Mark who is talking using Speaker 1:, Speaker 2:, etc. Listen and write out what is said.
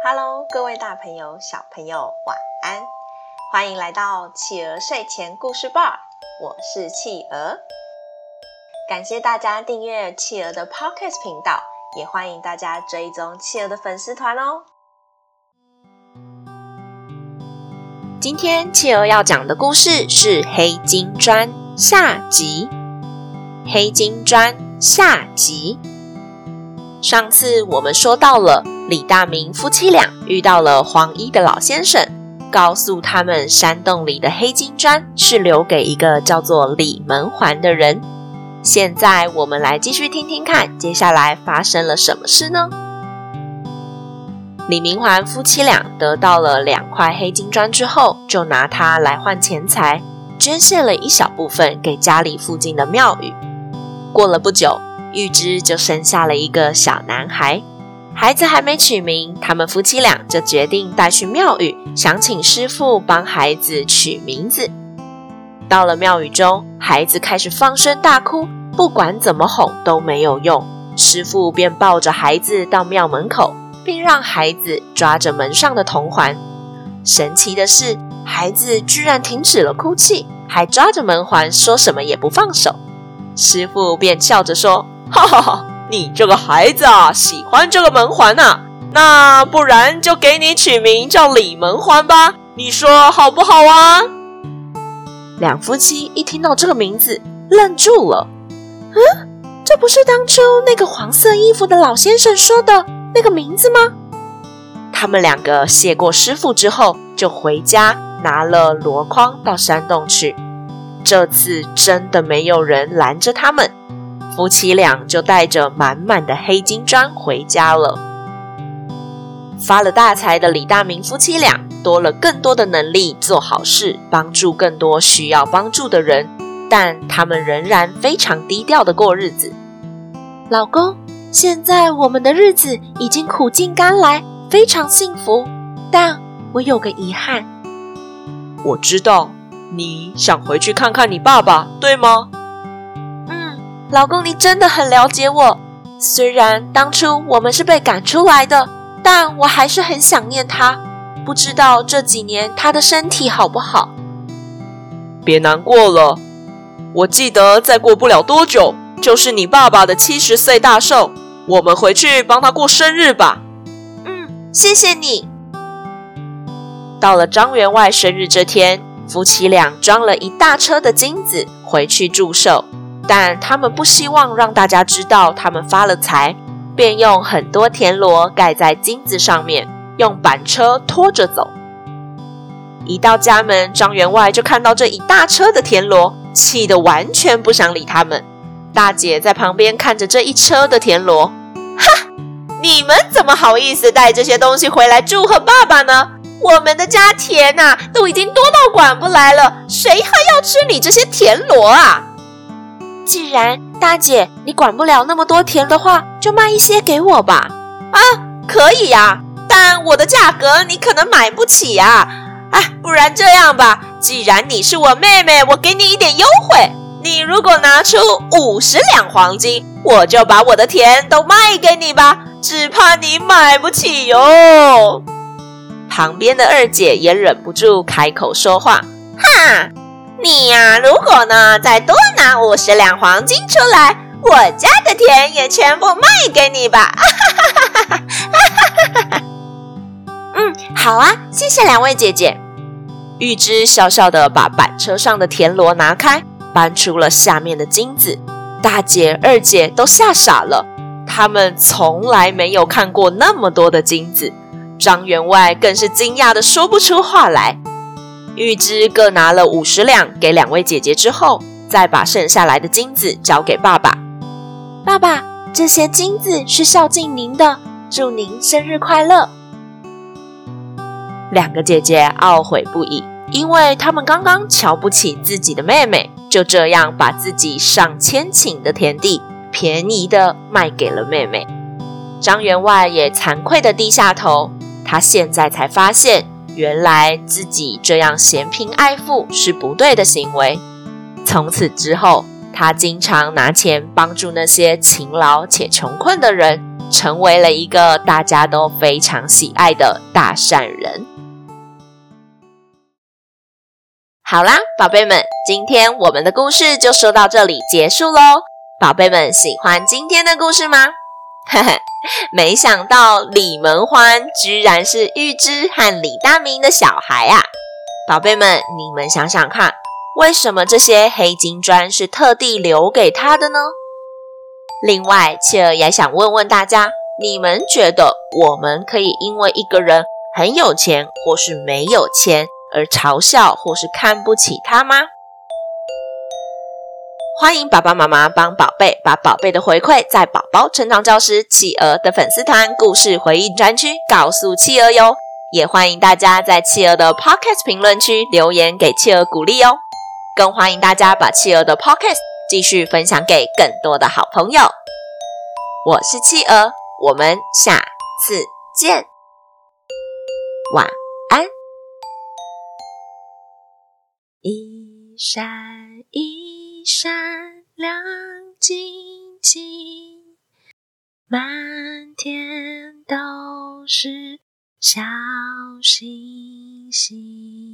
Speaker 1: Hello，各位大朋友、小朋友，晚安！欢迎来到企鹅睡前故事吧，我是企鹅。感谢大家订阅企鹅的 Podcast 频道，也欢迎大家追踪企鹅的粉丝团哦。今天企鹅要讲的故事是《黑金砖》下集，《黑金砖》下集。上次我们说到了李大明夫妻俩遇到了黄衣的老先生，告诉他们山洞里的黑金砖是留给一个叫做李门环的人。现在我们来继续听听看，接下来发生了什么事呢？李明环夫妻俩得到了两块黑金砖之后，就拿它来换钱财，捐献了一小部分给家里附近的庙宇。过了不久。玉芝就生下了一个小男孩，孩子还没取名，他们夫妻俩就决定带去庙宇，想请师傅帮孩子取名字。到了庙宇中，孩子开始放声大哭，不管怎么哄都没有用，师傅便抱着孩子到庙门口，并让孩子抓着门上的铜环。神奇的是，孩子居然停止了哭泣，还抓着门环，说什么也不放手。师傅便笑着说。哈哈哈！你这个孩子啊，喜欢这个门环啊，那不然就给你取名叫李门环吧，你说好不好啊？两夫妻一听到这个名字，愣住了。嗯，这不是当初那个黄色衣服的老先生说的那个名字吗？他们两个谢过师傅之后，就回家拿了箩筐到山洞去。这次真的没有人拦着他们。夫妻俩就带着满满的黑金砖回家了。发了大财的李大明夫妻俩多了更多的能力做好事，帮助更多需要帮助的人，但他们仍然非常低调的过日子。老公，现在我们的日子已经苦尽甘来，非常幸福，但我有个遗憾。
Speaker 2: 我知道，你想回去看看你爸爸，对吗？
Speaker 1: 老公，你真的很了解我。虽然当初我们是被赶出来的，但我还是很想念他。不知道这几年他的身体好不好？
Speaker 2: 别难过了，我记得再过不了多久就是你爸爸的七十岁大寿，我们回去帮他过生日吧。
Speaker 1: 嗯，谢谢你。
Speaker 2: 到了张员外生日这天，夫妻俩装了一大车的金子回去祝寿。但他们不希望让大家知道他们发了财，便用很多田螺盖在金子上面，用板车拖着走。一到家门，张员外就看到这一大车的田螺，气得完全不想理他们。大姐在旁边看着这一车的田螺，哈，你们怎么好意思带这些东西回来祝贺爸爸呢？我们的家田呐、啊，都已经多到管不来了，谁还要吃你这些田螺啊？既然大姐你管不了那么多田的话，就卖一些给我吧。啊，可以呀，但我的价格你可能买不起呀。哎，不然这样吧，既然你是我妹妹，我给你一点优惠。你如果拿出五十两黄金，我就把我的田都卖给你吧。只怕你买不起哟。旁边的二姐也忍不住开口说话，哈。你呀、如果呢再多拿五十两黄金出来，我家的田也全部卖给你吧！嗯，好啊，谢谢两位姐姐。玉芝笑笑的把板车上的田螺拿开，搬出了下面的金子。大姐、二姐都吓傻了，他们从来没有看过那么多的金子。张员外更是惊讶的说不出话来。玉芝各拿了五十两给两位姐姐之后，再把剩下来的金子交给爸爸。爸爸，这些金子是孝敬您的，祝您生日快乐。两个姐姐懊悔不已，因为她们刚刚瞧不起自己的妹妹，就这样把自己上千顷的田地便宜的卖给了妹妹。张员外也惭愧的低下头，他现在才发现。原来自己这样嫌贫爱富是不对的行为。从此之后，他经常拿钱帮助那些勤劳且穷困的人，成为了一个大家都非常喜爱的大善人。好啦，宝贝们，今天我们的故事就说到这里结束喽。宝贝们喜欢今天的故事吗？嘿嘿，没想到李门欢居然是玉芝和李大明的小孩啊！宝贝们，你们想想看，为什么这些黑金砖是特地留给他的呢？另外，企鹅也想问问大家，你们觉得我们可以因为一个人很有钱或是没有钱而嘲笑或是看不起他吗？欢迎爸爸妈妈帮宝贝把宝贝的回馈在宝宝成长教师企鹅的粉丝团故事回应专区告诉企鹅哟，也欢迎大家在企鹅的 Podcast 评论区留言给企鹅鼓励哦，更欢迎大家把企鹅的 Podcast 继续分享给更多的好朋友。我是企鹅，我们下次见，晚安。一闪一闪亮晶晶，满天都是小星星。